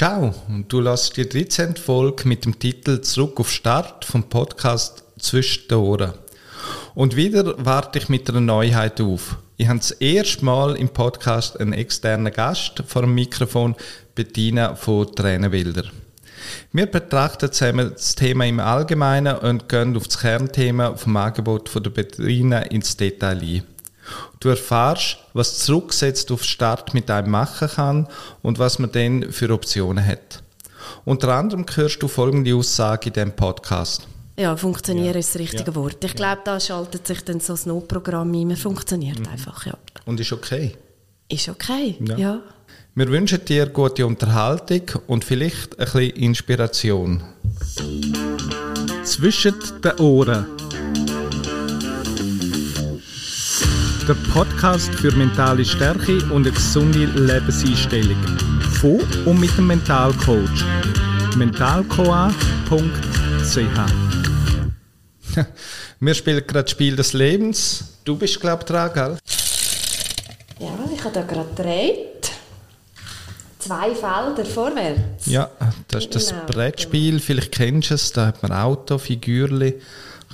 Ciao, du lässt die 13. Folge mit dem Titel Zurück auf Start vom Podcast Zwischen den Ohren. Und wieder warte ich mit einer Neuheit auf. Ich habe das erste Mal im Podcast einen externen Gast vor dem Mikrofon, Bettina von Tränenbilder. Wir betrachten zusammen das Thema im Allgemeinen und gehen auf das Kernthema vom Angebot von der Bettina ins Detail ein. Du erfährst, was zurücksetzt auf Start mit einem machen kann und was man dann für Optionen hat. Unter anderem hörst du folgende Aussage in diesem Podcast. Ja, funktionieren ja. ist das richtige ja. Wort. Ich glaube, da schaltet sich dann so ein Notprogramm ein. Man funktioniert mhm. einfach, ja. Und ist okay? Ist okay, ja. ja. Wir wünschen dir gute Unterhaltung und vielleicht ein bisschen Inspiration. Zwischen den Ohren der Podcast für mentale Stärke und eine gesunde Lebenseinstellung. Von und mit dem Mentalcoach. mentalcoa.ch Wir spielen gerade das Spiel des Lebens. Du bist, glaube ich, dran, gell? Ja, ich habe da gerade gedreht. Zwei Felder vorwärts. Ja, das ist das genau. Brettspiel. Vielleicht kennst du es. Da hat man Auto, Figürchen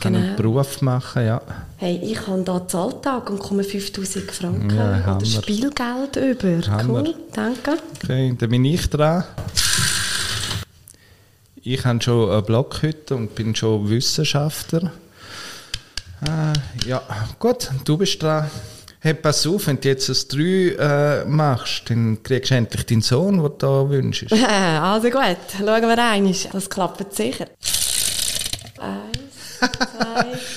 kann genau. einen Beruf machen, ja. Hey, ich habe hier Zahltag und komme 5000 Franken ja, oder Spielgeld über. Hammer. Cool, danke. Okay, dann bin ich dran. Ich habe schon eine Blockhütte und bin schon Wissenschaftler. Äh, ja, gut, du bist dran. Hey, pass auf, wenn du jetzt ein 3 äh, machst, dann kriegst du endlich deinen Sohn, den du da wünschst. also gut, schauen wir rein. Das klappt sicher. Eins.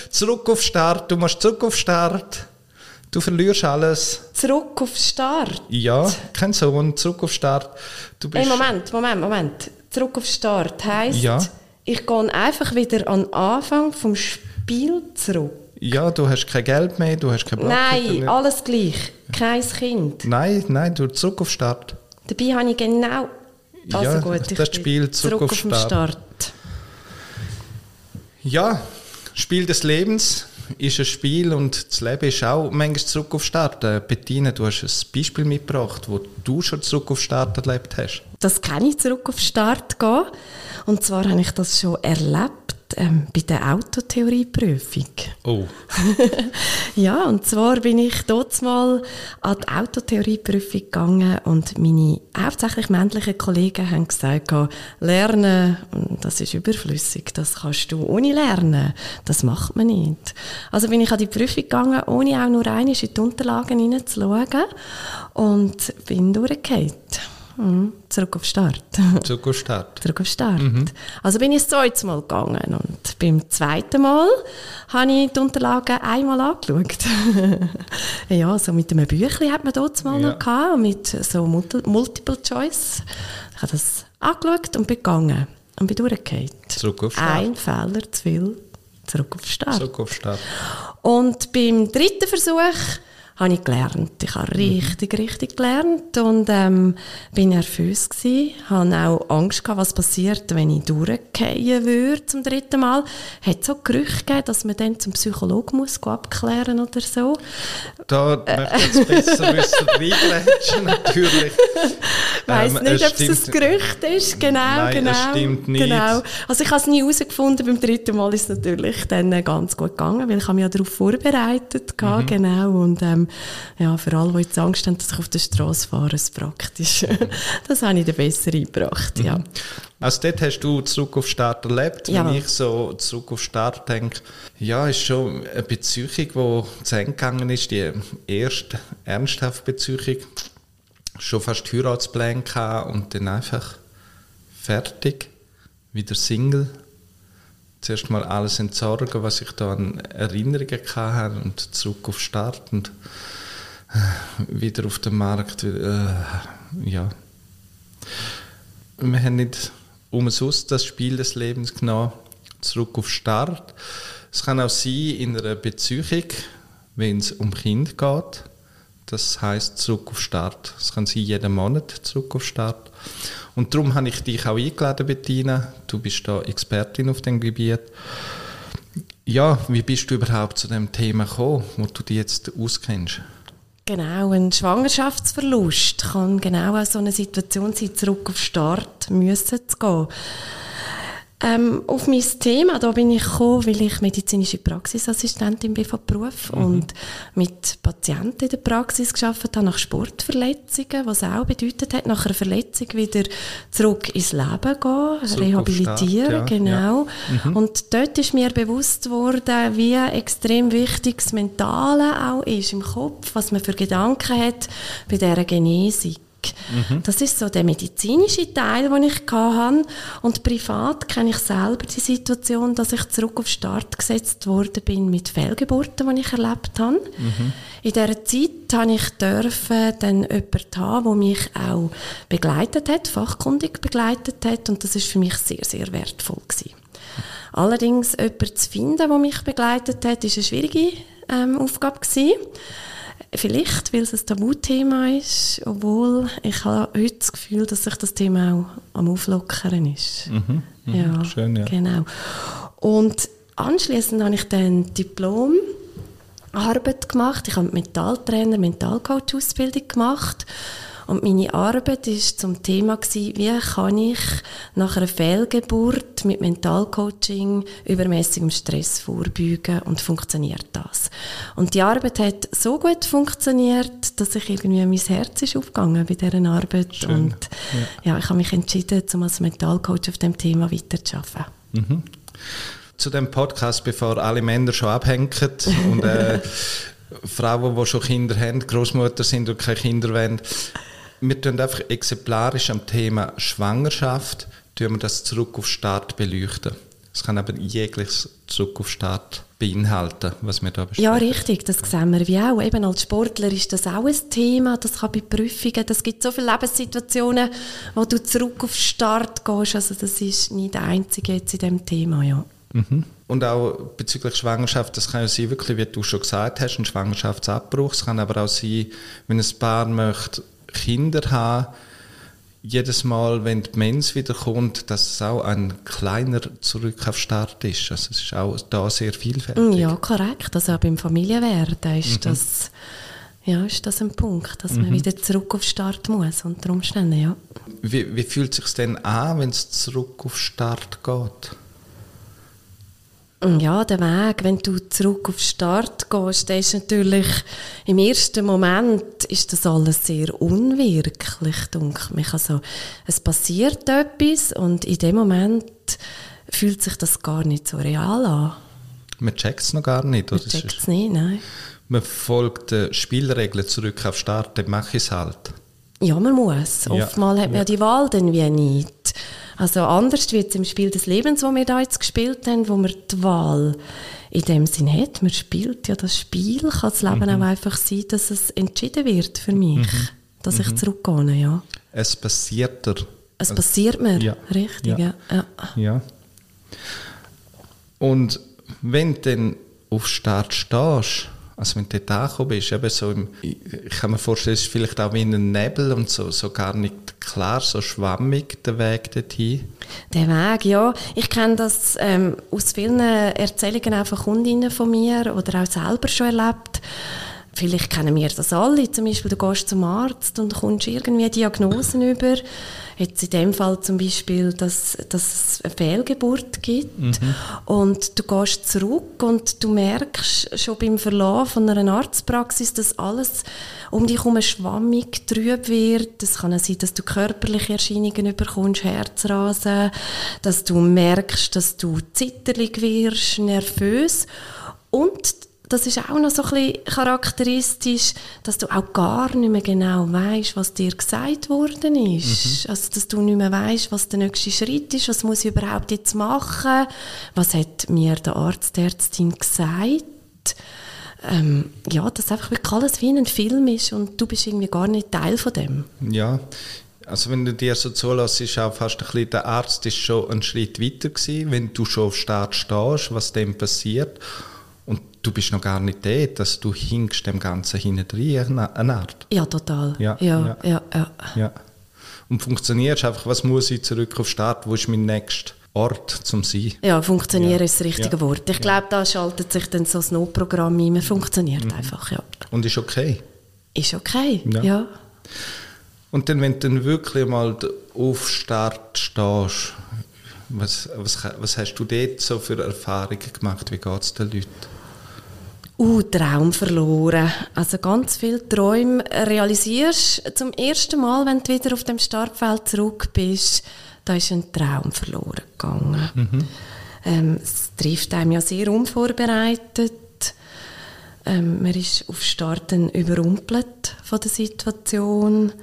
Zurück auf Start, du musst zurück auf Start. Du verlierst alles. Zurück auf Start? Ja, kein Sohn, zurück auf Start. Du bist hey, Moment, Moment, Moment. Zurück auf Start heisst, ja. ich gehe einfach wieder an den Anfang vom Spiel zurück. Ja, du hast kein Geld mehr, du hast kein Blatt Nein, alles gleich. Kein Kind. Nein, nein, du zurück auf Start. Dabei habe ich genau... Also ja, gut, das Spiel zurück, zurück auf, auf Start. Start. Ja, Spiel des Lebens ist ein Spiel und das Leben ist auch manchmal zurück auf Start. Äh, Bettina, du hast ein Beispiel mitgebracht, wo du schon zurück auf Start erlebt hast. Das kann ich zurück auf Start gehen. Und zwar habe ich das schon erlebt ähm, bei der Autotheorieprüfung. Oh. ja, und zwar bin ich dort mal an die Autotheorieprüfung gegangen und meine hauptsächlich männlichen Kollegen haben gesagt, lernen, das ist überflüssig, das kannst du ohne lernen, das macht man nicht. Also bin ich an die Prüfung gegangen, ohne auch nur einmal in die Unterlagen hineinzuschauen und bin durchgefallen. Mhm. Zurück auf Start. Zurück auf Start. Zurück auf Start. Mhm. Also bin ich das zweite Mal gegangen und beim zweiten Mal habe ich die Unterlagen einmal angeschaut. ja, so mit einem Büchlein hat man dort mal ja. noch gehabt, mit so Multiple Choice. Ich habe das angeschaut und bin gegangen und bin durchgefallen. Zurück auf Start. Ein Fehler zu viel. Zurück auf Start. Zurück auf Start. Und beim dritten Versuch habe ich gelernt. Ich habe richtig, richtig gelernt und ähm, bin nervös gewesen, habe auch Angst gehabt, was passiert, wenn ich durchgehen würde zum dritten Mal. Es hat so Gerüchte gegeben, dass man dann zum Psychologen muss abklären oder so. Da äh. möchte ich besser wissen, reingrätschen natürlich. Ich weiss ähm, nicht, ob es ein Gerücht ist, genau, Nein, genau. Es stimmt nicht. Genau. Also ich habe es nie herausgefunden, beim dritten Mal ist es natürlich dann ganz gut gegangen, weil ich habe mich ja darauf vorbereitet, mhm. genau, und ähm, ja, für alle, die jetzt Angst haben, dass ich auf der Straße fahre, ist praktisch. das habe ich dann besser eingebracht, ja. Mhm. Also dort hast du zurück auf Start erlebt. Ja. Wenn ich so zurück auf Start denke, ja, ist schon eine Beziehung, die zu Ende gegangen ist, die erste ernsthafte Beziehung. Schon fast Heiratspläne und dann einfach fertig, wieder Single zuerst mal alles entsorgen, was ich da an Erinnerungen hatte und zurück auf Start und äh, wieder auf den Markt. Äh, ja. Wir haben nicht umsonst das Spiel des Lebens genommen, zurück auf Start. Es kann auch sein in einer Beziehung, wenn es um Kind geht. Das heißt zurück auf Start. Es kann sein jeden Monat zurück auf Start. Und darum habe ich dich auch eingeladen, Bettina. Du bist da Expertin auf dem Gebiet. Ja, wie bist du überhaupt zu dem Thema gekommen, wo du dich jetzt auskennst? Genau, ein Schwangerschaftsverlust kann genau auch so eine Situation sein, zurück auf Start müssen zu gehen. Ähm, auf mein Thema, da bin ich gekommen, weil ich medizinische Praxisassistentin bin von Beruf mhm. und mit Patienten in der Praxis geschafft habe nach Sportverletzungen, was auch bedeutet hat, nach einer Verletzung wieder zurück ins Leben gehen, zurück rehabilitieren, Start, ja. genau. Ja. Mhm. Und dort ist mir bewusst worden, wie extrem wichtig das Mentale auch ist im Kopf, was man für Gedanken hat bei dieser Genesung. Mhm. Das ist so der medizinische Teil, den ich hatte. Und privat kenne ich selber die Situation, dass ich zurück auf Start gesetzt worden bin mit Fehlgeburten, die ich erlebt habe. Mhm. In dieser Zeit durfte ich dürfen dann jemanden haben, der mich auch begleitet hat, fachkundig begleitet hat. Und das ist für mich sehr, sehr wertvoll gewesen. Allerdings jemanden zu finden, der mich begleitet hat, ist eine schwierige ähm, Aufgabe gewesen. Vielleicht, weil es ein Tabuthema ist, obwohl ich habe heute das Gefühl, dass sich das Thema auch am Auflockern ist. Mhm, mh, ja, schön, ja. Genau. Und anschließend habe ich dann Diplom Arbeit gemacht. Ich habe Mentaltrainer, Mentalcoach-Ausbildung gemacht und meine Arbeit ist zum Thema gewesen, wie kann ich nach einer Fehlgeburt mit Mentalcoaching übermäßigem Stress vorbeugen und funktioniert das? Und die Arbeit hat so gut funktioniert, dass ich irgendwie mein Herz ist aufgegangen bei dieser Arbeit Schön. und ja. ja. ich habe mich entschieden, um als Mentalcoach auf dem Thema weiterzuarbeiten. Mhm zu dem Podcast, bevor alle Männer schon abhängen und äh, Frauen, die schon Kinder haben, Großmutter sind und keine Kinder wollen wir tun einfach exemplarisch am Thema Schwangerschaft tun wir das zurück auf Start beleuchten. Es kann aber jegliches zurück auf Start beinhalten, was wir da besprechen. Ja, richtig, das sehen wir wie auch. Eben als Sportler ist das auch ein Thema, das kann bei Prüfungen, das gibt so viele Lebenssituationen, wo du zurück auf Start gehst, also das ist nicht der einzige jetzt in diesem Thema, ja. Mhm. Und auch bezüglich Schwangerschaft, das kann ja sein, wirklich, wie du schon gesagt hast, ein Schwangerschaftsabbruch. Es kann aber auch sein, wenn ein Paar möchte Kinder haben, jedes Mal, wenn die Mens wiederkommt, dass es auch ein kleiner Zurück auf Start ist. Also es ist auch da sehr vielfältig. Ja, korrekt. Also auch beim Familienwerden ist, mhm. das, ja, ist das ein Punkt, dass mhm. man wieder zurück auf Start muss, unter Umständen, ja. Wie, wie fühlt es sich denn an, wenn es zurück auf Start geht? Ja, der Weg, wenn du zurück auf Start gehst, ist natürlich im ersten Moment ist das alles sehr unwirklich, denke mich. Also, es passiert etwas und in dem Moment fühlt sich das gar nicht so real an. Man checkt es noch gar nicht, oder? Man checkt es nicht, nein. Man folgt den Spielregeln zurück auf Start, dann mache ich es halt. Ja, man muss. Ja. Oftmals hat man ja die Wahl dann wie nicht. Also anders wie jetzt im Spiel des Lebens, wo wir da jetzt gespielt haben, wo man die Wahl in dem Sinn hat. Man spielt ja das Spiel, kann das Leben mhm. auch einfach sein, dass es entschieden wird für mich, mhm. dass mhm. ich zurückgehe, ja. Es passiert dir. Es passiert mir, ja. richtig, ja. ja. ja. Und wenn du dann auf Start stehst, also wenn du dort angekommen bist, eben so im, ich kann mir vorstellen, es ist vielleicht auch wie ein Nebel und so, so gar nicht klar, so schwammig der Weg dorthin. Der Weg, ja. Ich kenne das ähm, aus vielen Erzählungen auch von Kundinnen von mir oder auch selber schon erlebt. Vielleicht kennen wir das alle. Zum Beispiel, du gehst zum Arzt und kommst irgendwie Diagnosen über Jetzt in dem Fall zum Beispiel, dass, dass es eine Fehlgeburt gibt mhm. und du gehst zurück und du merkst schon beim Verlauf von einer Arztpraxis, dass alles um dich herum schwammig, trüb wird. Es kann sein, dass du körperliche Erscheinungen bekommst, Herzrasen, dass du merkst, dass du zitterlich wirst, nervös und das ist auch noch so ein bisschen charakteristisch, dass du auch gar nicht mehr genau weißt, was dir gesagt worden ist. Mhm. Also, dass du nicht mehr weißt, was der nächste Schritt ist, was muss ich überhaupt jetzt machen, was hat mir der Arzt, die Ärztin gesagt. Ähm, ja, dass einfach wirklich alles wie ein Film ist und du bist irgendwie gar nicht Teil von dem. Ja, also wenn du dir so zulässt, ist auch fast ein bisschen, der Arzt ist schon einen Schritt weiter gewesen, wenn du schon auf Start stehst, was dem passiert du bist noch gar nicht da, dass du hinkst dem Ganzen hinten eine Art. Ja, total. Ja, ja, ja. ja, ja. Und funktionierst einfach, was muss ich zurück auf Start, wo ist mein nächster Ort zum Sein? Ja, funktionieren ja. ist das richtige ja. Wort. Ich glaube, da schaltet sich dann so das Notprogramm ein, man funktioniert mhm. einfach, ja. Und ist okay? ist okay, Ja. ja. Und dann, wenn du dann wirklich mal auf Start stehst, was, was, was hast du dort so für Erfahrungen gemacht? Wie geht es den Leuten? Uh, Traum verloren. Also ganz viele Träume realisierst zum ersten Mal, wenn du wieder auf dem Startfeld zurück bist. Da ist ein Traum verloren gegangen. Ähm, es trifft einem ja sehr unvorbereitet. Ähm, man ist auf Start dann überrumpelt von der Situation.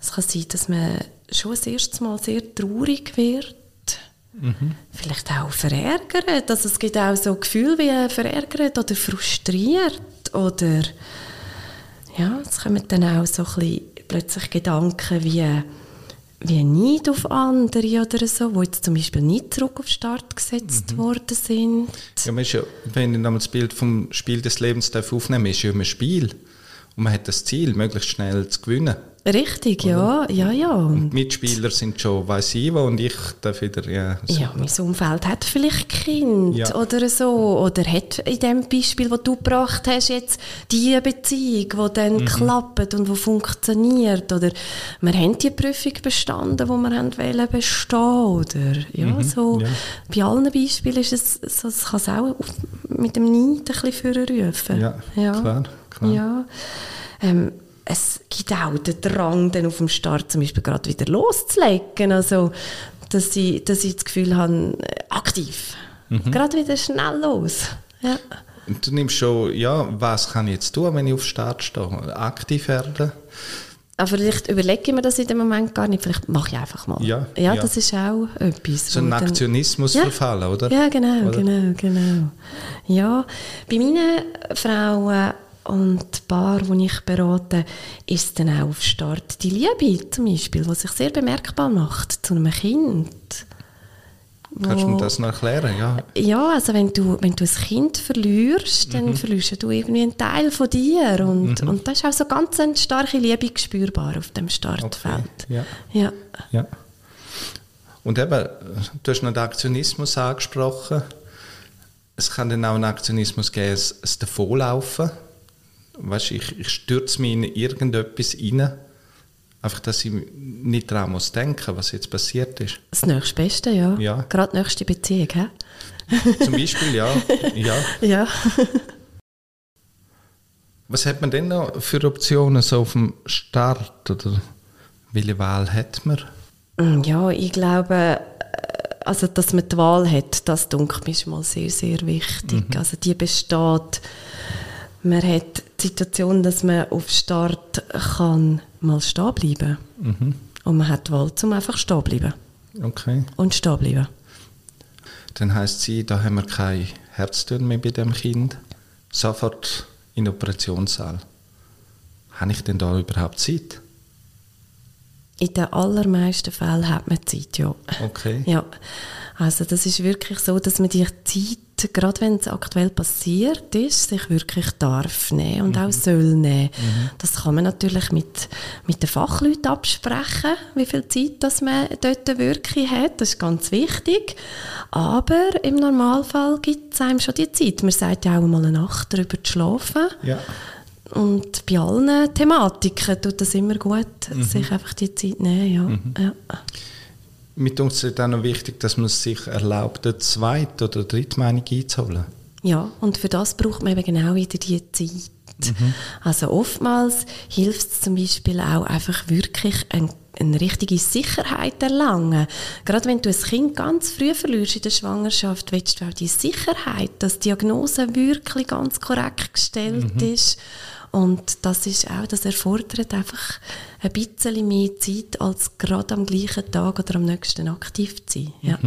Es kann sein, dass man schon das erste Mal sehr traurig wird. Vielleicht auch verärgert. Also es gibt auch so Gefühle wie verärgert oder frustriert oder ja, es kommen dann auch so ein bisschen plötzlich Gedanken wie wie Neid auf andere oder so, die jetzt zum Beispiel nicht zurück auf den Start gesetzt worden sind. Ja, man ist ja, wenn ich das Bild vom Spiel des Lebens darf aufnehmen ist ja immer ein Spiel. Und man hat das Ziel, möglichst schnell zu gewinnen. Richtig, ja, ja, ja. Die Mitspieler sind schon weiss ich wo und ich darf wieder, ja. so. Ja, mein Umfeld hat vielleicht Kind Ja. oder so. Oder hat in dem Beispiel, das du gebracht hast, jetzt die Beziehung, die dann Mhm. klappt und die funktioniert. Oder wir haben die Prüfung bestanden, die wir haben wollen bestehen oder ja, so. Mhm. ja. Bei allen Beispielen ist es so, es kann es auch mit dem Neid ein bisschen vorrufen. Ja, klar, klar. Ja. Ähm, es gibt auch den Drang, dann auf dem Start zum Beispiel gerade wieder loszulegen. Also, dass ich, dass ich das Gefühl habe, äh, aktiv. Mhm. Gerade wieder schnell los. Ja. Und du nimmst schon, ja, was kann ich jetzt tun, wenn ich auf Start stehe? Aktiv werden? Aber vielleicht überlege ich mir das in dem Moment gar nicht. Vielleicht mache ich einfach mal. Ja, ja, ja. das ist auch etwas. So ein dann- Aktionismus Ja. verfallen, oder? Ja, genau, Oder? genau, genau. Ja, bei meinen Frauen und Paar, die ich berate, ist dann auch auf Start die Liebe zum Beispiel, die sich sehr bemerkbar macht zu einem Kind. Kannst du mir das noch erklären? Ja. Ja, also wenn du, wenn du ein Kind verlierst, dann verlierst du irgendwie einen Teil von dir und, und da ist auch so ganz eine starke Liebe spürbar auf dem Startfeld. Ja. Ja. ja. Und eben, du hast noch den Aktionismus angesprochen. Es kann dann auch einen Aktionismus geben, es, es davonlaufen. Weißt, ich, ich stürze mich in irgendetwas rein, einfach, dass ich nicht daran muss denken, was jetzt passiert ist. Das nächste Beste, ja. Ja. Gerade nächste Beziehung, hä? Zum Beispiel, ja. ja. Ja. Was hat man denn noch für Optionen so auf dem Start? Oder welche Wahl hat man? Mm, Ja, ich glaube, äh, also, dass man die Wahl hat, das dunkelt mir mal sehr, sehr wichtig. Also die besteht, man hat die Situation, dass man auf Start kann mal stehen bleiben Und man hat die Wahl, zum einfach stehen bleiben. Okay. Und stehen bleiben. Dann heisst sie, da haben wir kein Herztön mehr bei dem Kind. Sofort in den Operationssaal. Habe ich denn da überhaupt Zeit? In den allermeisten Fällen hat man Zeit, ja. Okay. Ja, also das ist wirklich so, dass man die Zeit, gerade wenn es aktuell passiert ist, sich wirklich darf nehmen und auch soll nehmen. Das kann man natürlich mit, mit den Fachleuten absprechen, wie viel Zeit das man dort wirklich hat. Das ist ganz wichtig. Aber im Normalfall gibt es einem schon die Zeit. Man sagt ja auch mal eine Nacht darüber zu schlafen. Ja. Und bei allen Thematiken tut das immer gut, sich einfach die Zeit nehmen. Ja. Ja. Mir tut es dann auch wichtig, dass man es sich erlaubt, eine zweite oder dritte Meinung einzuholen. Ja, und für das braucht man eben genau wieder die Zeit. Also oftmals hilft es zum Beispiel auch einfach wirklich ein, eine richtige Sicherheit erlangen. Gerade wenn du ein Kind ganz früh verlierst in der Schwangerschaft, willst du auch die Sicherheit, dass die Diagnose wirklich ganz korrekt gestellt ist. Und das ist auch, das erfordert einfach ein bisschen mehr Zeit, als gerade am gleichen Tag oder am nächsten aktiv zu sein. Ja.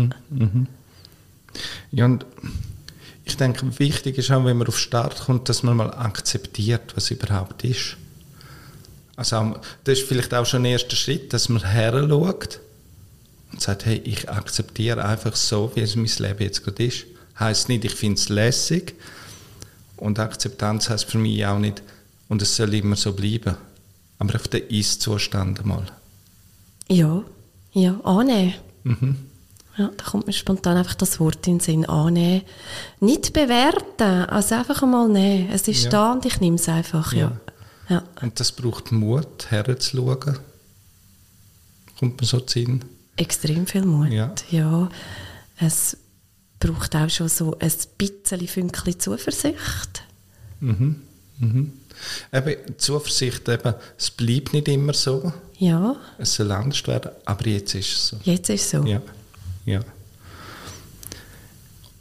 Ja, und ich denke, wichtig ist auch, wenn man auf Start kommt, dass man mal akzeptiert, was überhaupt ist. Also das ist vielleicht auch schon ein erster Schritt, dass man her schaut und sagt, hey, ich akzeptiere einfach so, wie es mein Leben jetzt gerade ist. Heißt nicht, ich finde es lässig. Und Akzeptanz heißt für mich auch nicht, und es soll immer so bleiben. Aber auf den Ist-Zustand einmal. Ja, ja, annehmen. Mhm. Ja, da kommt mir spontan einfach das Wort in den Sinn, annehmen. Nicht bewerten, also einfach einmal nehmen. Es ist Ja. da und ich nehme es einfach, ja. Ja. Und das braucht Mut, herzuschauen. Kommt mir so zu Sinn. Extrem viel Mut. Ja. ja. Es braucht auch schon so ein bisschen Fünkchen Zuversicht. Mhm. Mhm. Eben, Zuversicht, eben, es bleibt nicht immer so. Ja, Es soll anders werden, aber jetzt ist es so. jetzt ist es so. Ja. ja.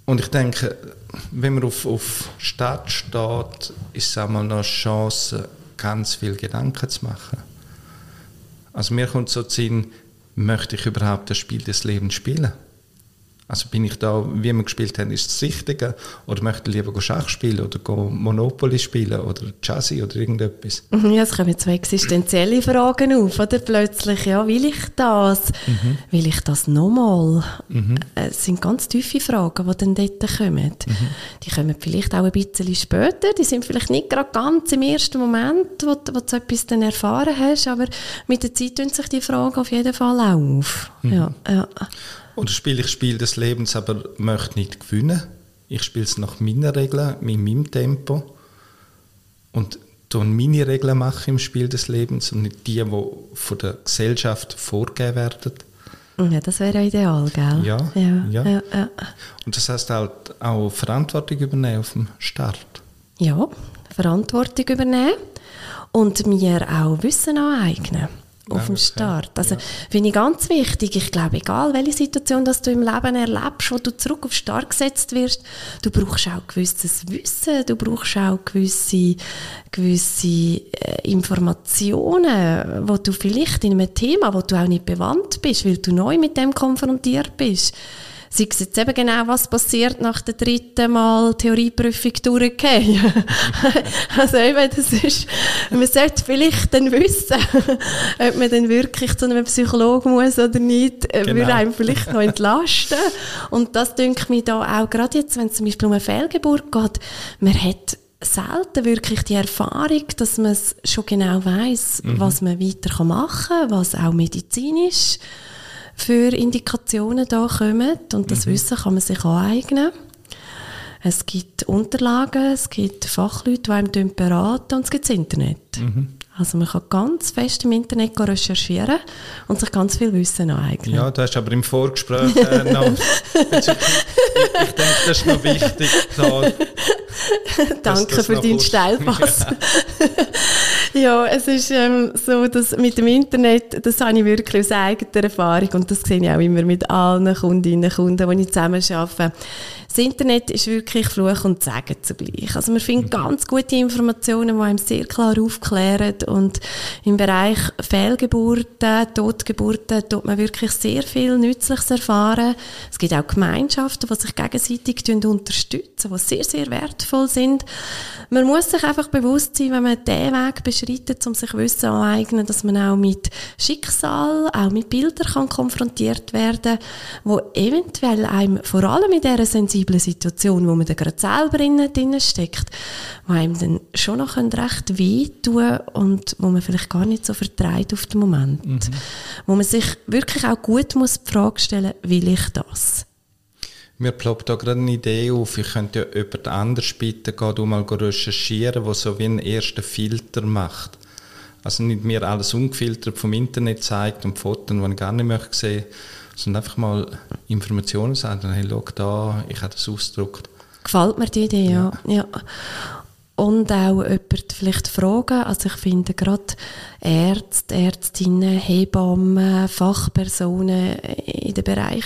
Und ich denke, wenn man auf, auf Start steht, ist es auch mal noch eine Chance, ganz viel Gedanken zu machen. Also mir kommt so zu Sinn, möchte ich überhaupt das Spiel des Lebens spielen? Also bin ich da, wie wir gespielt haben, ist das Richtige? Oder möchte ich lieber Schach spielen oder Monopoly spielen oder Jazzy oder irgendetwas? Mhm, Ja, es kommen zwei existenzielle Fragen auf, oder? Plötzlich, ja, will ich das? Mhm. Will ich das nochmal? Äh, Es sind ganz tiefe Fragen, die dann dort kommen. Mhm. Die kommen vielleicht auch ein bisschen später, die sind vielleicht nicht gerade ganz im ersten Moment, wo, du- wo du so etwas dann erfahren hast, aber mit der Zeit tun sich die Fragen auf jeden Fall auch auf. Mhm. Ja, ja. Oder spiele ich Spiel des Lebens, aber möchte nicht gewinnen? Ich spiele es nach meinen Regeln, in meinem Tempo. Und tue meine Regeln machen im Spiel des Lebens und nicht die, die von der Gesellschaft vorgegeben werden. ja das wäre ideal, gell? Ja, ja, ja. ja, ja. Und das heißt halt auch Verantwortung übernehmen auf dem Start. Ja, Verantwortung übernehmen und mir auch Wissen aneignen. Auf dem. Start. Also Ja. finde ich ganz wichtig. Ich glaube, egal welche Situation dass du im Leben erlebst, wo du zurück auf Start gesetzt wirst, du brauchst auch gewisses Wissen, du brauchst auch gewisse, gewisse äh, Informationen, wo du vielleicht in einem Thema, wo du auch nicht bewandt bist, weil du neu mit dem konfrontiert bist. Sei es jetzt eben genau, was passiert nach der dritten Mal Theorieprüfung durchgehen. also eben, das ist, man sollte vielleicht dann wissen, ob man dann wirklich zu einem Psychologen muss oder nicht, äh, Genau. würde einem vielleicht noch entlasten. Und das denke ich da auch, gerade jetzt, wenn es zum Beispiel um eine Fehlgeburt geht, man hat selten wirklich die Erfahrung, dass man schon genau weiß, was man weiter machen kann, was auch medizinisch für Indikationen da kommen. Und das Wissen kann man sich aneignen. Es gibt Unterlagen, es gibt Fachleute, die einem beraten und es gibt das Internet. Also man kann ganz fest im Internet recherchieren und sich ganz viel Wissen aneignen. Ja, du hast aber im Vorgespräch äh, noch... ich, ich denke, das ist noch wichtig. Da, Danke das für deinen Steilpass. ja, es ist ähm, so, dass mit dem Internet, das habe ich wirklich aus eigener Erfahrung und das sehe ich auch immer mit allen Kundinnen und Kunden, die ich zusammen arbeite. Das Internet ist wirklich Fluch und Segen zugleich. Also man findet ganz gute Informationen, die einem sehr klar aufklären und im Bereich Fehlgeburten, Totgeburten tut man wirklich sehr viel Nützliches erfahren. Es gibt auch Gemeinschaften, die sich gegenseitig unterstützen, die sehr, sehr wertvoll sind. Man muss sich einfach bewusst sein, wenn man diesen Weg beschreitet, um sich Wissen aneignen, dass man auch mit Schicksal, auch mit Bildern kann konfrontiert werden, wo eventuell einem, vor allem in dieser sensiblen Situation, wo man da gerade selber innen drin steckt, wo einem dann schon noch recht wehtun und wo man vielleicht gar nicht so vertreibt auf den Moment. Wo man sich wirklich auch gut muss die Frage stellen, will ich das? Mir ploppt da gerade eine Idee auf. Ich könnte ja jemand anders bitten, geh du mal recherchieren, der so wie einen ersten Filter macht. Also nicht mir alles ungefiltert vom Internet zeigt und Fotos, die ich gar nicht möchte sehen, sondern einfach mal Informationen sagen. Hey, schau da, ich habe das ausgedruckt. Gefällt mir die Idee, ja. ja. Und auch jemand vielleicht fragen. Also ich finde gerade Ärzte, Ärztinnen, Hebammen, Fachpersonen in dem Bereich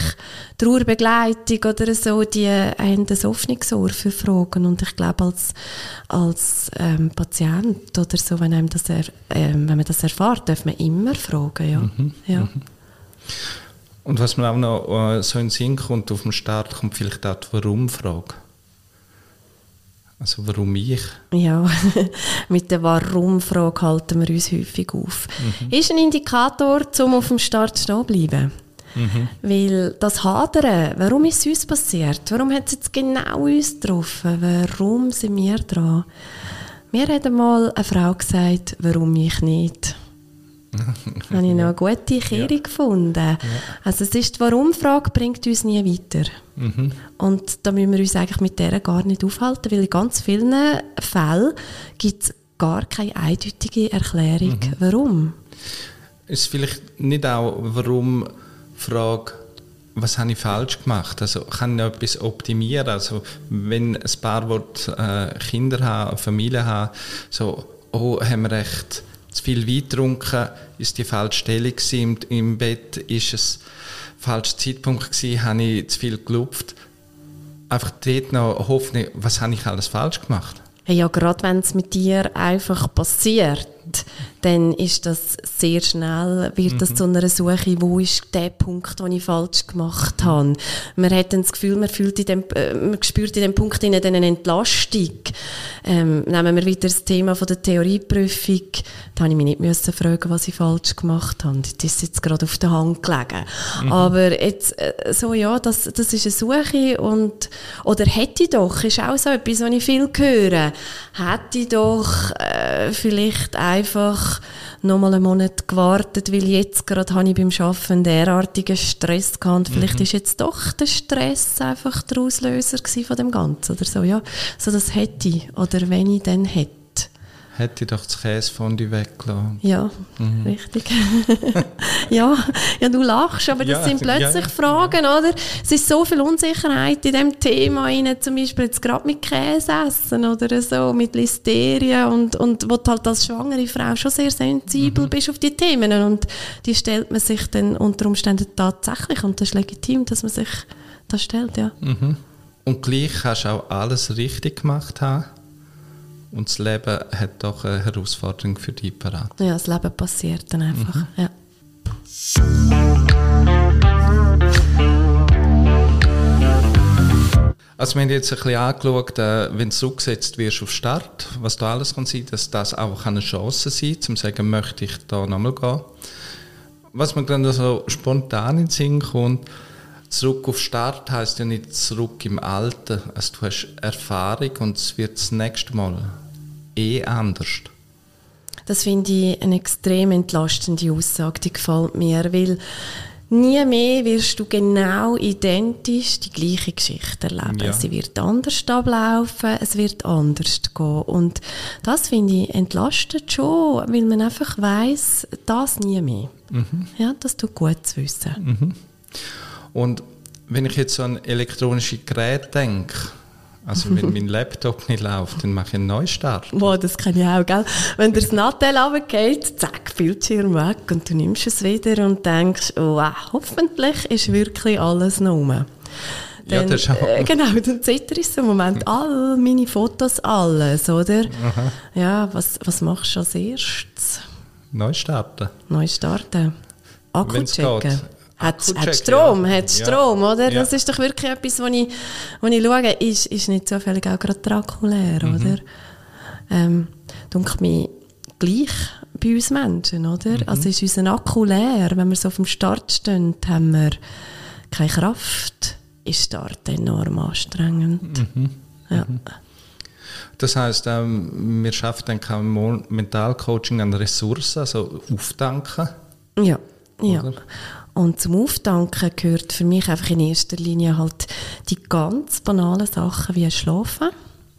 Trauerbegleitung oder so, die haben ein offenes Ohr für Fragen. Und ich glaube, als, als ähm, Patient oder so, wenn, einem das er, ähm, wenn man das erfährt, darf man immer fragen. Ja. ja. Und was mir auch noch äh, so in den Sinn kommt, auf dem Start kommt vielleicht auch die Warum-Frage. Also warum ich? Ja, mit der Warum-Frage halten wir uns häufig auf. Ist ein Indikator, um auf dem Start stehen zu bleiben. Weil das Hadern, warum ist es uns passiert? Warum hat es jetzt genau uns getroffen? Warum sind wir dran? Mir hat einmal eine Frau gesagt, warum ich nicht. habe ich noch eine gute Kehrung gefunden. Also es ist die Warum-Frage bringt uns nie weiter. Und da müssen wir uns eigentlich mit der gar nicht aufhalten, weil in ganz vielen Fällen gibt es gar keine eindeutige Erklärung. Mhm. Warum? Ist vielleicht nicht auch, warum Frage, was habe ich falsch gemacht? Also kann ich noch etwas optimieren? Also wenn ein Paar will, äh, Kinder haben, Familie haben, so, oh, haben wir echt zu viel Wein getrunken, ist die falsche Stelle im, im Bett, ist es falscher Zeitpunkt gewesen, habe ich zu viel gelupft. Einfach dort noch Hoffnung, was habe ich alles falsch gemacht? Ja, gerade wenn es mit dir einfach passiert, dann ist das sehr schnell, wird das mhm. zu einer Suche, wo ist der Punkt, den ich falsch gemacht habe. Man hat dann das Gefühl, man, fühlt in dem, äh, man spürt in dem Punkt eine Entlastung. Ähm, nehmen wir wieder das Thema von der Theorieprüfung. Da habe ich mich nicht müssen fragen, was ich falsch gemacht habe. Das ist jetzt gerade auf der Hand gelegen. Mhm. Aber jetzt, äh, so ja, das, das ist eine Suche und, oder hätte ich doch, ist auch so etwas, was ich viel höre. Hätte ich doch äh, vielleicht einfach noch mal einen Monat gewartet, weil jetzt gerade habe ich beim Arbeiten derartigen Stress gehabt. Vielleicht mhm. ist jetzt doch der Stress einfach der Auslöser von dem Ganzen oder so, ja. So das hätte ich oder wenn ich dann hätte hätte ich doch das Käsefondue weggelassen. Ja, mhm. richtig. ja, ja, du lachst, aber das ja, sind plötzlich ja, Fragen, ja. oder? Es ist so viel Unsicherheit in dem Thema rein, zum Beispiel jetzt gerade mit Käse essen oder so, mit Listerien und, und wo du halt als schwangere Frau schon sehr sensibel mhm. bist auf die Themen und die stellt man sich dann unter Umständen tatsächlich und das ist legitim, dass man sich das stellt, ja. Mhm. Und gleich hast du auch alles richtig gemacht haben und das Leben hat doch eine Herausforderung für dich parat. Ja, das Leben passiert dann einfach. Mhm. Ja. Also wir haben jetzt ein bisschen angeschaut, äh, wenn du zurückgesetzt wirst auf Start, was da alles kann sein, dass das auch eine Chance sein kann, um zu sagen, möchte ich da nochmal gehen. Was mir dann so spontan in den Sinn kommt, zurück auf Start heißt ja nicht zurück im Alten. Also du hast Erfahrung und es wird das nächste Mal eh anders. Das finde ich eine extrem entlastende Aussage, die gefällt mir, weil nie mehr wirst du genau identisch die gleiche Geschichte erleben. Ja. Sie wird anders ablaufen, es wird anders gehen und das finde ich entlastet schon, weil man einfach weiß, das nie mehr. Mhm. Ja, das tut gut zu wissen. Mhm. Und wenn ich jetzt an elektronische Geräte denke, also wenn mein Laptop nicht läuft, dann mache ich einen Neustart. Boah, das kann ich auch, gell? Wenn dir das Nattel runtergeht, zack, Bildschirm weg und du nimmst es wieder und denkst, oh, wow, hoffentlich ist wirklich alles noch rum. Dann, ja, das ist auch. Äh, genau, dann zitterst du im Moment all meine Fotos, alles, oder? Aha. Ja, was, was machst du als erstes? Neustarten. Neustarten. Akku checken. Hat, hat Strom, hat Strom, ja. oder? Ja. Das ist doch wirklich etwas, wo ich, wo ich schaue, ist, ist nicht zufällig auch gerade leer, mhm. oder? Ähm, denke mir, gleich bei uns Menschen, oder? Mhm. Also ist unser Akku leer, wenn wir so auf dem Start stehen, haben wir keine Kraft, ist Start enorm anstrengend. Mhm. Ja. Mhm. Das heißt, ähm, wir schaffen dann kein Mentalcoaching an Ressourcen, also aufdanken. Ja, ja. Und zum Auftanken gehört für mich einfach in erster Linie halt die ganz banalen Sachen wie Schlafen,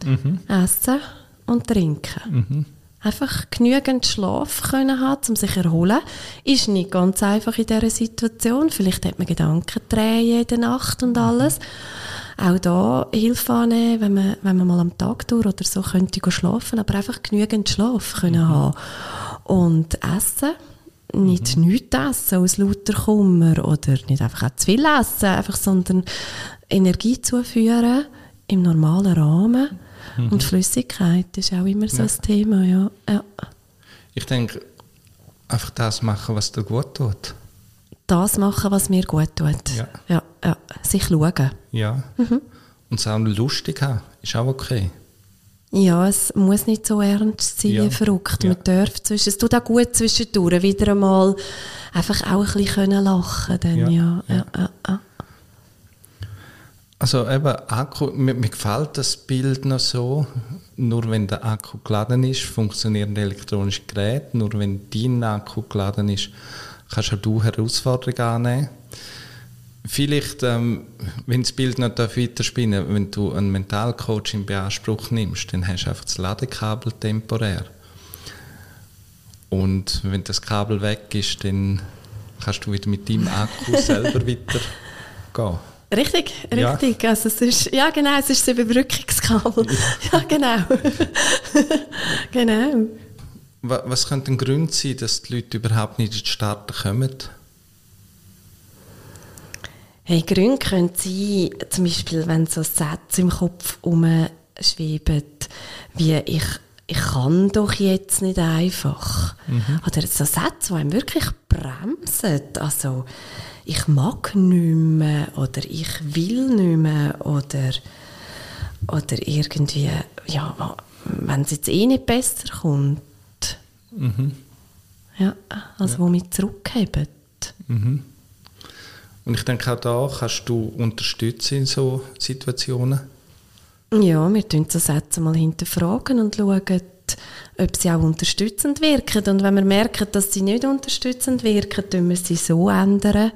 mhm. Essen und Trinken. Mhm. Einfach genügend Schlaf können haben, um sich zu erholen, ist nicht ganz einfach in dieser Situation. Vielleicht hat man Gedanken drehen in der Nacht und alles. Auch da Hilfe annehmen, wenn man, wenn man mal am Tag durch oder so könnte schlafen, aber einfach genügend Schlaf können mhm. haben. Und Essen nicht mhm. nichts essen aus lauter Kummer oder nicht einfach auch zu viel essen, einfach, sondern Energie zuführen im normalen Rahmen. Mhm. Und Flüssigkeit ist auch immer so ja. ein Thema. Ja. ja. Ich denke, einfach das machen, was dir gut tut. Das machen, was mir gut tut. Ja. Ja, ja. Sich schauen. Ja. Mhm. Und es auch lustig haben, ist auch okay. Ja, es muss nicht so ernst sein, ja. verrückt. Ja. Man darf zwischen, es tut auch gut zwischendurch wieder einmal einfach auch ein bisschen lachen können. Ja. Ja. Ja. Ja. Also eben, Akku, mir, mir, gefällt das Bild noch so, nur wenn der Akku geladen ist, funktionieren die elektronischen Geräte, nur wenn dein Akku geladen ist, kannst auch du Herausforderungen annehmen Vielleicht, ähm, wenn das Bild noch weiterspinnen wenn du einen Mentalcoach in Beanspruch nimmst, dann hast du einfach das Ladekabel temporär. Und wenn das Kabel weg ist, dann kannst du wieder mit deinem Akku selber weiter gehen. Richtig, richtig. Ja. Also es ist, ja genau, es ist das Überbrückungskabel. ja, genau. genau. Was könnte ein Grund sein, dass die Leute überhaupt nicht in die Staaten kommen? Hey, Gründe können sein, zum Beispiel, wenn so Sätze im Kopf umschweben, wie ich, ich kann doch jetzt nicht einfach. Mhm. Oder so Sätze, die einem wirklich bremsen. Also, ich mag nicht mehr oder ich will nicht mehr oder, oder irgendwie, ja, wenn es jetzt eh nicht besser kommt. Mhm. Ja, also ja. wo mich zurückheben. Mhm. Und ich denke auch da kannst du unterstützen in so Situationen. Ja, wir tun so Sätze mal hinterfragen und schauen, ob sie auch unterstützend wirken. Und wenn wir merken, dass sie nicht unterstützend wirken, tun wir sie so ändern,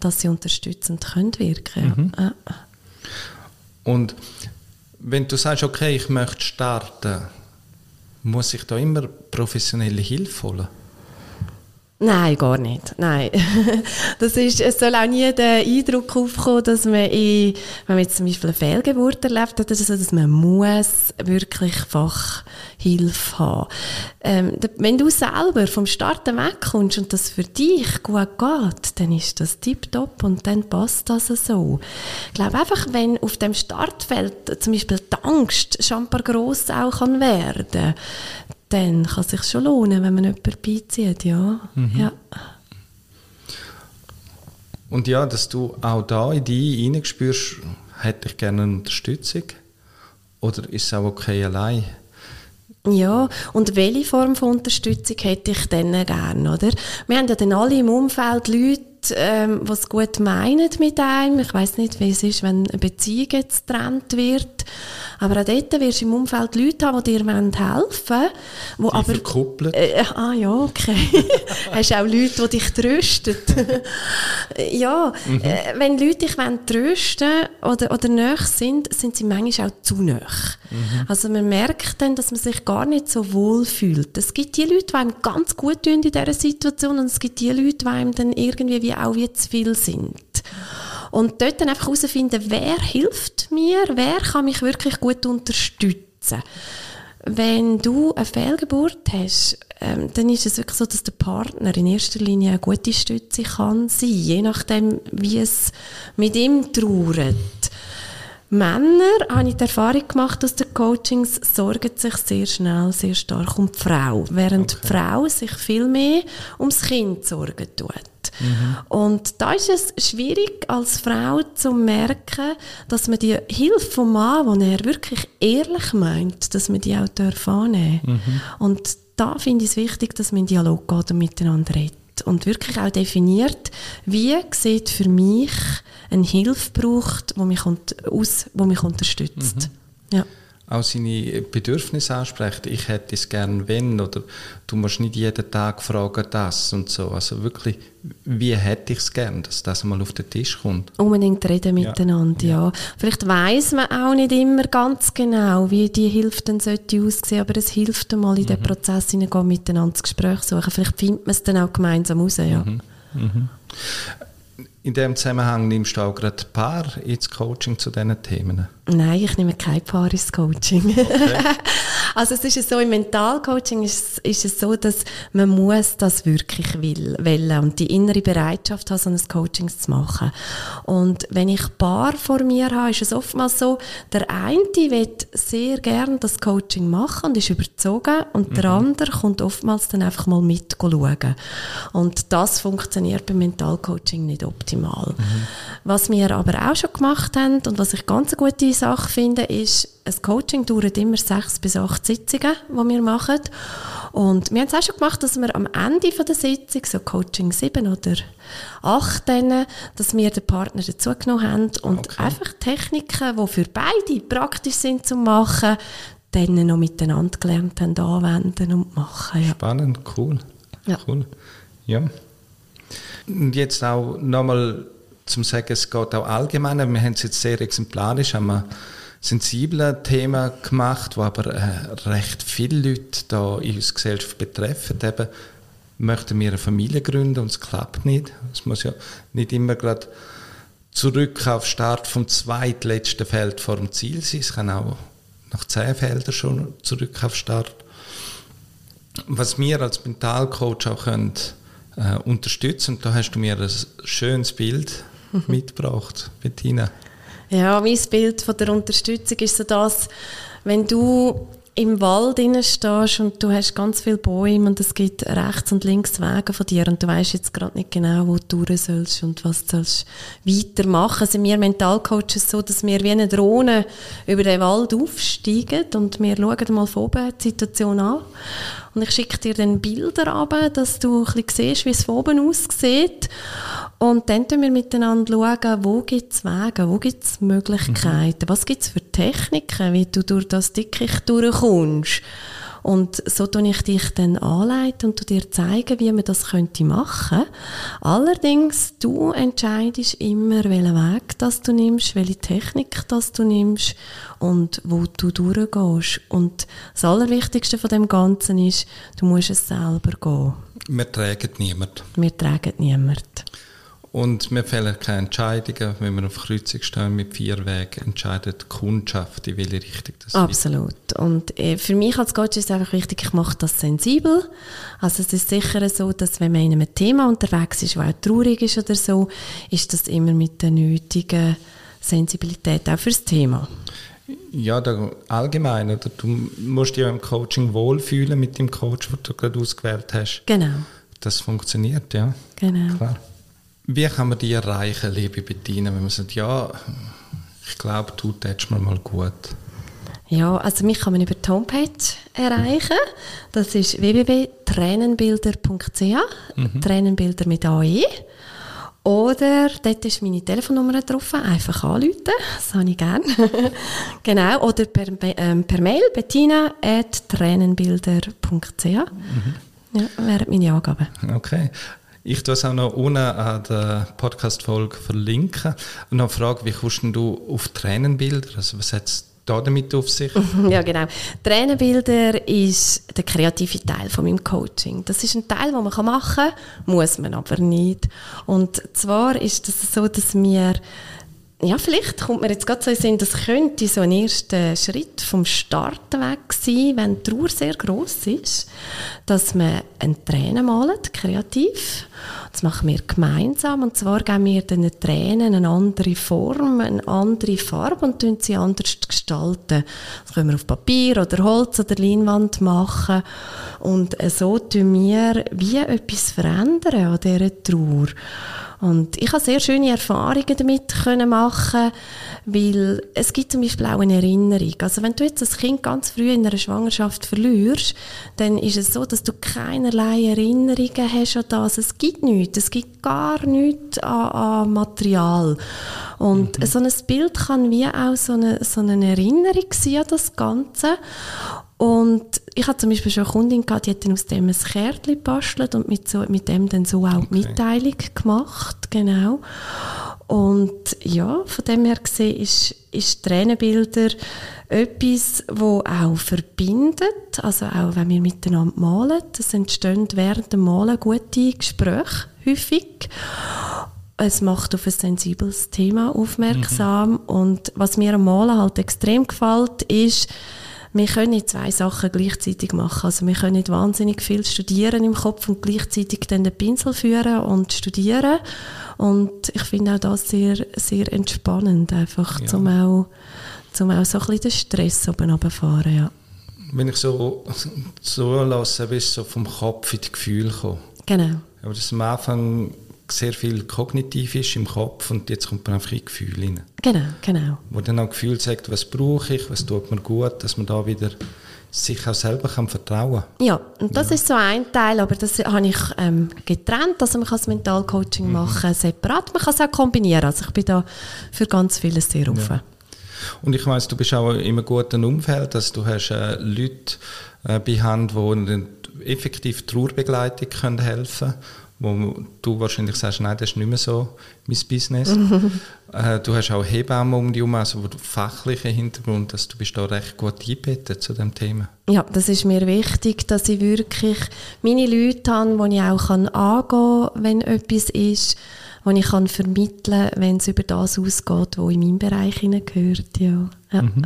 dass sie unterstützend können wirken mhm. ja. Und wenn du sagst, okay, ich möchte starten, muss ich da immer professionelle Hilfe holen? Nein, gar nicht. Nein. Das ist, es soll auch nie der Eindruck aufkommen, dass man, in, wenn man jetzt zum Beispiel eine Fehlgeburt erlebt hat, so, dass man muss wirklich Fachhilfe haben. Ähm, wenn du selber vom Starten wegkommst und das für dich gut geht, dann ist das tipptopp und dann passt das so. Ich glaube einfach, wenn auf dem Startfeld zum Beispiel die Angst schon ein paar gross auch kann werden dann kann es sich schon lohnen, wenn man jemanden beizieht, ja. Mhm. ja. Und ja, dass du auch da in dich hineinspürst, hätte ich gerne eine Unterstützung? Oder ist es auch okay allein? Ja, und welche Form von Unterstützung hätte ich denn gerne, oder? Wir haben ja dann alle im Umfeld Leute, ähm, die es gut meinen mit einem. Ich weiß nicht, wie es ist, wenn eine Beziehung jetzt getrennt wird. Aber auch dort wirst du im Umfeld Leute haben, die dir helfen wollen. Wo die aber, verkuppelt. Äh, ah ja, okay. Hast auch Leute, die dich trösten. ja, mhm. äh, wenn Leute dich trösten oder, oder nahe sind, sind sie manchmal auch zu nahe. Mhm. Also man merkt dann, dass man sich gar nicht so wohl fühlt. Es gibt die Leute, die einem ganz gut tun in dieser Situation und es gibt die Leute, die einem dann irgendwie wie auch wie zu viel sind. Und dort dann einfach herausfinden, wer hilft mir, wer kann mich wirklich gut unterstützen. Wenn du eine Fehlgeburt hast, ähm, dann ist es wirklich so, dass der Partner in erster Linie eine gute Stütze kann sein, je nachdem, wie es mit ihm trauert. Männer, habe ich die Erfahrung gemacht aus den Coachings, sorgen sich sehr schnell, sehr stark um die Frau, während okay. die Frau sich viel mehr ums Kind sorgen tut. Mhm. Und da ist es schwierig als Frau zu merken, dass man die Hilfe vom Mann, die er wirklich ehrlich meint, dass man die auch annehmen darf. Mhm. Und da finde ich es wichtig, dass man in Dialog geht und miteinander redet und wirklich auch definiert, wie sieht für mich eine Hilfe braucht, die mich, aus, die mich unterstützt. Mhm. Ja auch seine Bedürfnisse anspricht. Ich hätte es gern, wenn, oder du musst nicht jeden Tag fragen, das und so. Also wirklich, wie hätte ich es gern, dass das mal auf den Tisch kommt? Unbedingt reden miteinander, ja. ja. Vielleicht weiß man auch nicht immer ganz genau, wie die Hilfe dann sollte aussehen, aber es hilft mal in mhm. den Prozess hineingehen, miteinander das Gespräch suchen. Vielleicht findet man es dann auch gemeinsam raus, ja. Mhm. Mhm. In dem Zusammenhang nimmst du auch gerade Paar ins Coaching zu diesen Themen? Nein, ich nehme kein Paar ins Coaching. Okay. also es ist so, im Mentalcoaching ist, ist es so, dass man muss das wirklich will, wollen und die innere Bereitschaft haben, so ein Coaching zu machen. Und wenn ich Paar vor mir habe, ist es oftmals so, der eine will sehr gerne das Coaching machen und ist überzogen und mhm. der andere kommt oftmals dann einfach mal mit schauen. Und das funktioniert beim Mentalcoaching nicht optimal. Mhm. Was wir aber auch schon gemacht haben und was ich ganz eine gute Sache finde, ist, ein Coaching dauert immer sechs bis acht Sitzungen, die wir machen. Und wir haben es auch schon gemacht, dass wir am Ende von der Sitzung, so Coaching sieben oder acht, dann, dass wir den Partner dazu genommen haben und okay. einfach Techniken, die für beide praktisch sind zu machen, dann noch miteinander gelernt haben, anwenden und machen. Ja. Spannend, cool. Ja. cool. Ja. Und jetzt auch nochmal zum sagen, es geht auch allgemein, wir haben es jetzt sehr exemplarisch, haben wir sensiblen Thema gemacht, wo aber äh, recht viele Leute da in unserer Gesellschaft betreffen. Eben, möchten wir eine Familie gründen und es klappt nicht. Es muss ja nicht immer gerade zurück auf Start vom zweitletzten Feld vor dem Ziel sein. Es kann auch nach zehn Feldern schon zurück auf Start. Was wir als Mentalcoach auch können, äh, unterstützen, und da hast du mir ein schönes Bild mitgebracht, Bettina. Ja, mein Bild von der Unterstützung ist so das, wenn du im Wald stehst und du hast ganz viele Bäume und es gibt rechts und links Wege von dir und du weißt jetzt gerade nicht genau, wo du durch sollst und was du sollst weitermachen. Also wir Mentalcoaches so, dass wir wie eine Drohne über den Wald aufsteigen und wir schauen mal von oben die Situation an und ich schicke dir dann Bilder ab, dass du ein bisschen siehst, wie es von oben aussieht. Und dann schauen wir miteinander, schauen, wo gibt es Wege, wo gibt es Möglichkeiten, mhm. was gibt es für Techniken, wie du durch das Dickicht durchkommst. Und so tue ich dich dann anleiten und dir zeigen, wie man das könnte machen. Allerdings, du entscheidest immer, welchen Weg das du nimmst, welche Technik das du nimmst und wo du durchgehst. Und das Allerwichtigste von dem Ganzen ist, du musst es selber gehen. Wir tragen niemand. Wir tragen niemand. Und mir fehlen keine Entscheidungen. Wenn wir auf Kreuzung stehen mit vier Wegen, entscheidet die Kundschaft, in welche Richtung das Absolut. Wird. Und äh, für mich als Coach ist es einfach wichtig, ich mache das sensibel. Also es ist sicher so, dass wenn man in einem Thema unterwegs ist, auch traurig ist oder so, ist das immer mit der nötigen Sensibilität auch fürs Thema. Ja, da, allgemein. Oder? Du musst dich ja im Coaching wohlfühlen mit dem Coach, den du gerade ausgewählt hast. Genau. Das funktioniert, ja. Genau. Klar. Wie kann man die erreichen, liebe Bettina, wenn man sagt, ja, ich glaube, du tätst mir mal gut? Ja, also mich kann man über die Homepage erreichen. Das ist www.tränenbilder.ch, mhm. Tränenbilder mit AE. Oder dort ist meine Telefonnummer drauf, einfach anrufen, das habe ich gerne. genau, oder per, ähm, per Mail bettina.tränenbilder.ch. Mhm. Ja, wären meine Angaben. Okay. Ich tue es auch noch unten an der Podcast-Folge verlinken. Und noch Frage, wie kommst du auf Tränenbilder? Also was hat es da damit auf sich? ja, genau. Tränenbilder ist der kreative Teil von meinem Coaching. Das ist ein Teil, den man machen kann, muss man aber nicht. Und zwar ist es das so, dass wir ja, vielleicht kommt mir jetzt gerade so in Sinn, das könnte so ein erster Schritt vom Start weg sein, wenn die Trauer sehr groß ist, dass man eine Träne malt, kreativ. Das machen wir gemeinsam und zwar geben wir den Tränen eine andere Form, eine andere Farbe und tun sie anders gestalten. Das können wir auf Papier oder Holz oder Leinwand machen und so tun wir wie etwas verändern an dieser Trauer. Und ich habe sehr schöne Erfahrungen damit können machen, weil es gibt zum Beispiel auch eine Erinnerung. Also wenn du jetzt das Kind ganz früh in einer Schwangerschaft verlierst, dann ist es so, dass du keinerlei Erinnerungen hast an das. Es gibt nichts, es gibt gar nichts an, an Material. Und mhm. so ein Bild kann wie auch so eine, so eine Erinnerung sein an das Ganze. Und ich hatte zum Beispiel schon eine Kundin gehabt, die hat dann aus dem ein Kärtchen gebastelt und mit, so, mit dem dann so auch okay. Mitteilung gemacht, genau. Und ja, von dem her gesehen ist, ist Tränenbilder etwas, wo auch verbindet, also auch wenn wir miteinander malen, es entstehen während dem Malen gute Gespräche, häufig. Es macht auf ein sensibles Thema aufmerksam mhm. und was mir am Malen halt extrem gefällt, ist, wir können nicht zwei Sachen gleichzeitig machen. Also wir können nicht wahnsinnig viel studieren im Kopf und gleichzeitig dann den Pinsel führen und studieren. Und ich finde auch das sehr, sehr entspannend, einfach, ja. zum auch, zum auch so ein bisschen den Stress oben runterfahren, ja. Wenn ich so zulasse, bis so vom Kopf in die Gefühle komme. Genau. Aber das am Anfang sehr viel kognitiv ist im Kopf und jetzt kommt man einfach in Gefühle rein. Genau, genau. Wo dann auch Gefühl sagt, was brauche ich, was tut mir gut, dass man da wieder sich auch selber kann vertrauen kann. Ja, und das ja. ist so ein Teil, aber das habe ich ähm, getrennt, also man kann das Mentalcoaching mhm. machen, separat, man kann es auch kombinieren, also ich bin da für ganz vieles sehr offen. Ja. Und ich weiß, du bist auch in einem guten Umfeld, dass du hast äh, Leute äh, bei Hand, die effektiv Trauerbegleitung können helfen können wo du wahrscheinlich sagst, nein, das ist nicht mehr so mein Business. äh, du hast auch Hebammen um dich herum, also fachlichen Hintergrund, dass du bist da recht gut eingebettet zu dem Thema. Ja, das ist mir wichtig, dass ich wirklich meine Leute habe, die ich auch angehen kann, wenn etwas ist, die ich kann vermitteln kann, wenn es über das ausgeht, was in meinem Bereich hineingehört. Ja. Ja. Mhm.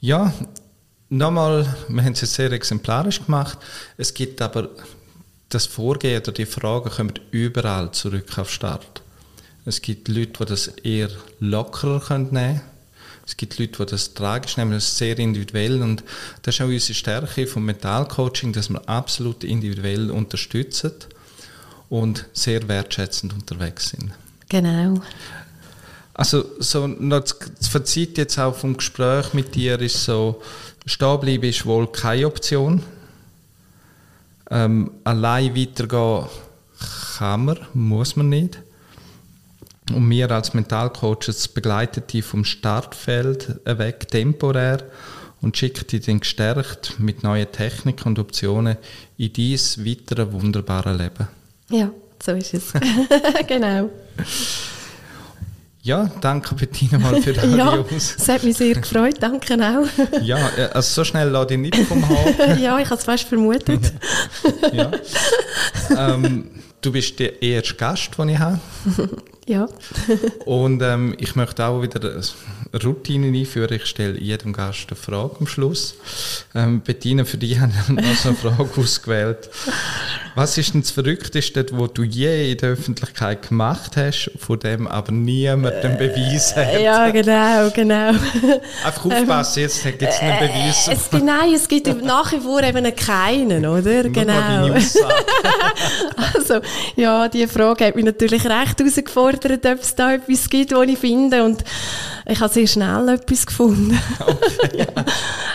ja, nochmal, wir haben es jetzt sehr exemplarisch gemacht. Es gibt aber das Vorgehen oder die Fragen kommen überall zurück auf Start. Es gibt Leute, die das eher lockerer nehmen können. Es gibt Leute, die das tragisch nehmen, das ist sehr individuell und das ist auch unsere Stärke vom Mentalcoaching, dass wir absolut individuell unterstützen und sehr wertschätzend unterwegs sind. Genau. Also so das Fazit jetzt auch vom Gespräch mit dir ist so, stehen bleiben ist wohl keine Option. Ähm, allein weitergehen kann man, muss man nicht. Und wir als Mentalcoaches begleiten die vom Startfeld weg temporär und schicken die dann gestärkt mit neuen Techniken und Optionen in dieses weitere wunderbare Leben. Ja, so ist es. genau. Ja, danke Bettina mal für die ja. Es hat mich sehr gefreut, danke auch. ja, äh, also so schnell lade ich nicht vom Haken. ja, ich habe es fast vermutet. ja. Ähm, du bist der erste Gast, den ich habe. ja. Und ähm, ich möchte auch wieder Routine einführen. Ich stelle jedem Gast eine Frage am Schluss. Ähm, Bettina, für dich habe ich noch so eine Frage ausgewählt. Was ist denn das Verrückteste, was du je in der Öffentlichkeit gemacht hast, von dem aber niemand den Beweis hat? Ja, genau, genau. Einfach aufpassen, jetzt gibt es einen Beweis. Es, nein, es gibt nach wie vor eben keinen, oder? Genau. also, ja, diese Frage hat mich natürlich recht herausgefordert, ob es da etwas gibt, was ich finde. Und ich habe sehr schnell etwas gefunden. Okay.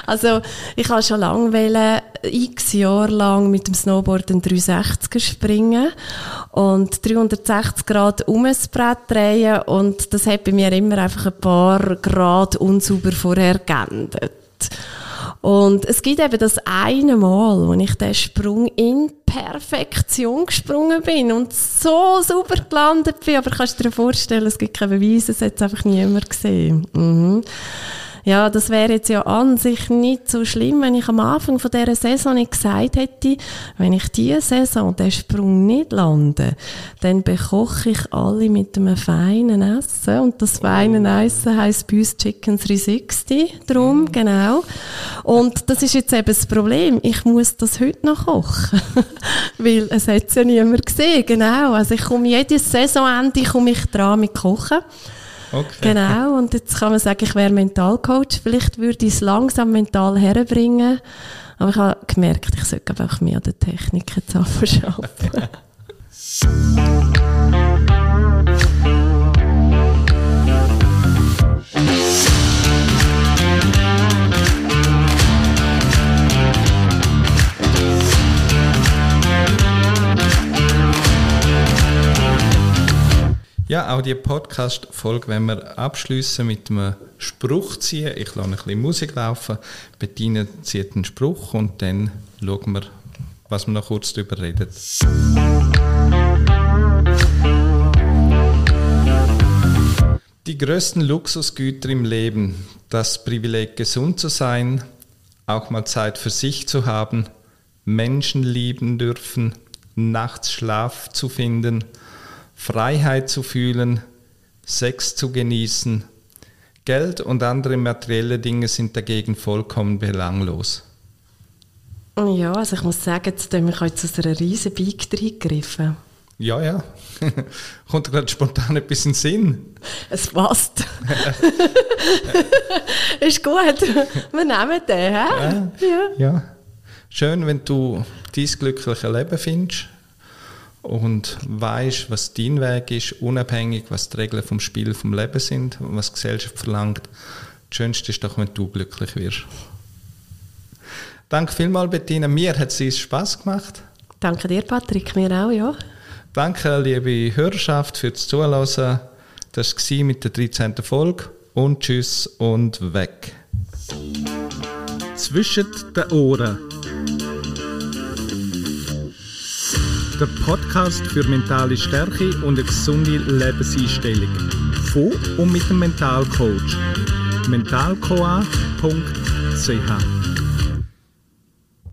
Also, ich habe schon lange wollen, x Jahre lang mit dem Snowboard einen 360er springen und 360 Grad um das Brett drehen und das hat bei mir immer einfach ein paar Grad unsauber vorher geendet. Und es gibt eben das eine Mal, wo ich den Sprung in Perfektion gesprungen bin und so super gelandet bin. Aber kannst du dir vorstellen, es gibt keine Beweise, es hat es einfach niemand gesehen. Mhm. Ja, das wäre jetzt ja an sich nicht so schlimm, wenn ich am Anfang von dieser Saison nicht gesagt hätte, wenn ich diese Saison den Sprung nicht lande, dann bekoche ich alle mit einem feinen Essen. Und das feine oh. Essen heisst bei uns Chicken 360 drum, mm. genau. Und das ist jetzt eben das Problem. Ich muss das heute noch kochen. Weil es hat ja niemand gesehen, genau. Also ich komme jedes Saisonende komme ich dran mit Kochen. Okay. Genau, und jetzt kann man sagen, ich wäre Mentalcoach. Vielleicht würde ich es langsam mental herbringen. Aber ich habe gemerkt, ich sollte einfach mehr an der Technik jetzt arbeiten. Ja, auch die Podcast-Folge wenn wir abschließen mit einem Spruch ziehen. Ich lasse ein bisschen Musik laufen. Bettina zieht einen Spruch und dann schauen wir, was wir noch kurz darüber reden. Die größten Luxusgüter im Leben, das Privileg gesund zu sein, auch mal Zeit für sich zu haben, Menschen lieben dürfen, nachts Schlaf zu finden – Freiheit zu fühlen, Sex zu genießen. Geld und andere materielle Dinge sind dagegen vollkommen belanglos. Ja, also ich muss sagen, jetzt haben wir jetzt aus einer riesen Bike reingegriffen. Ja, ja. Kommt gerade spontan etwas in den Sinn? Es passt. ist gut. Wir nehmen den, hä? Ja, ja. ja. Schön, wenn du dein glückliche Leben findest und weißt, was dein Weg ist, unabhängig, was die Regeln vom Spiel, vom Leben sind, was die Gesellschaft verlangt. Das Schönste ist doch, wenn du glücklich wirst. Danke vielmals, Bettina. Mir hat es Spaß gemacht. Danke dir, Patrick. Mir auch, ja. Danke, liebe Hörerschaft, fürs Zuhören. Das war mit der 13. Folge. Und tschüss und weg. Zwischen den Ohren. Der Podcast für mentale Stärke und eine gesunde Lebenseinstellung. Von und mit dem Mentalcoach. mentalcoa.ch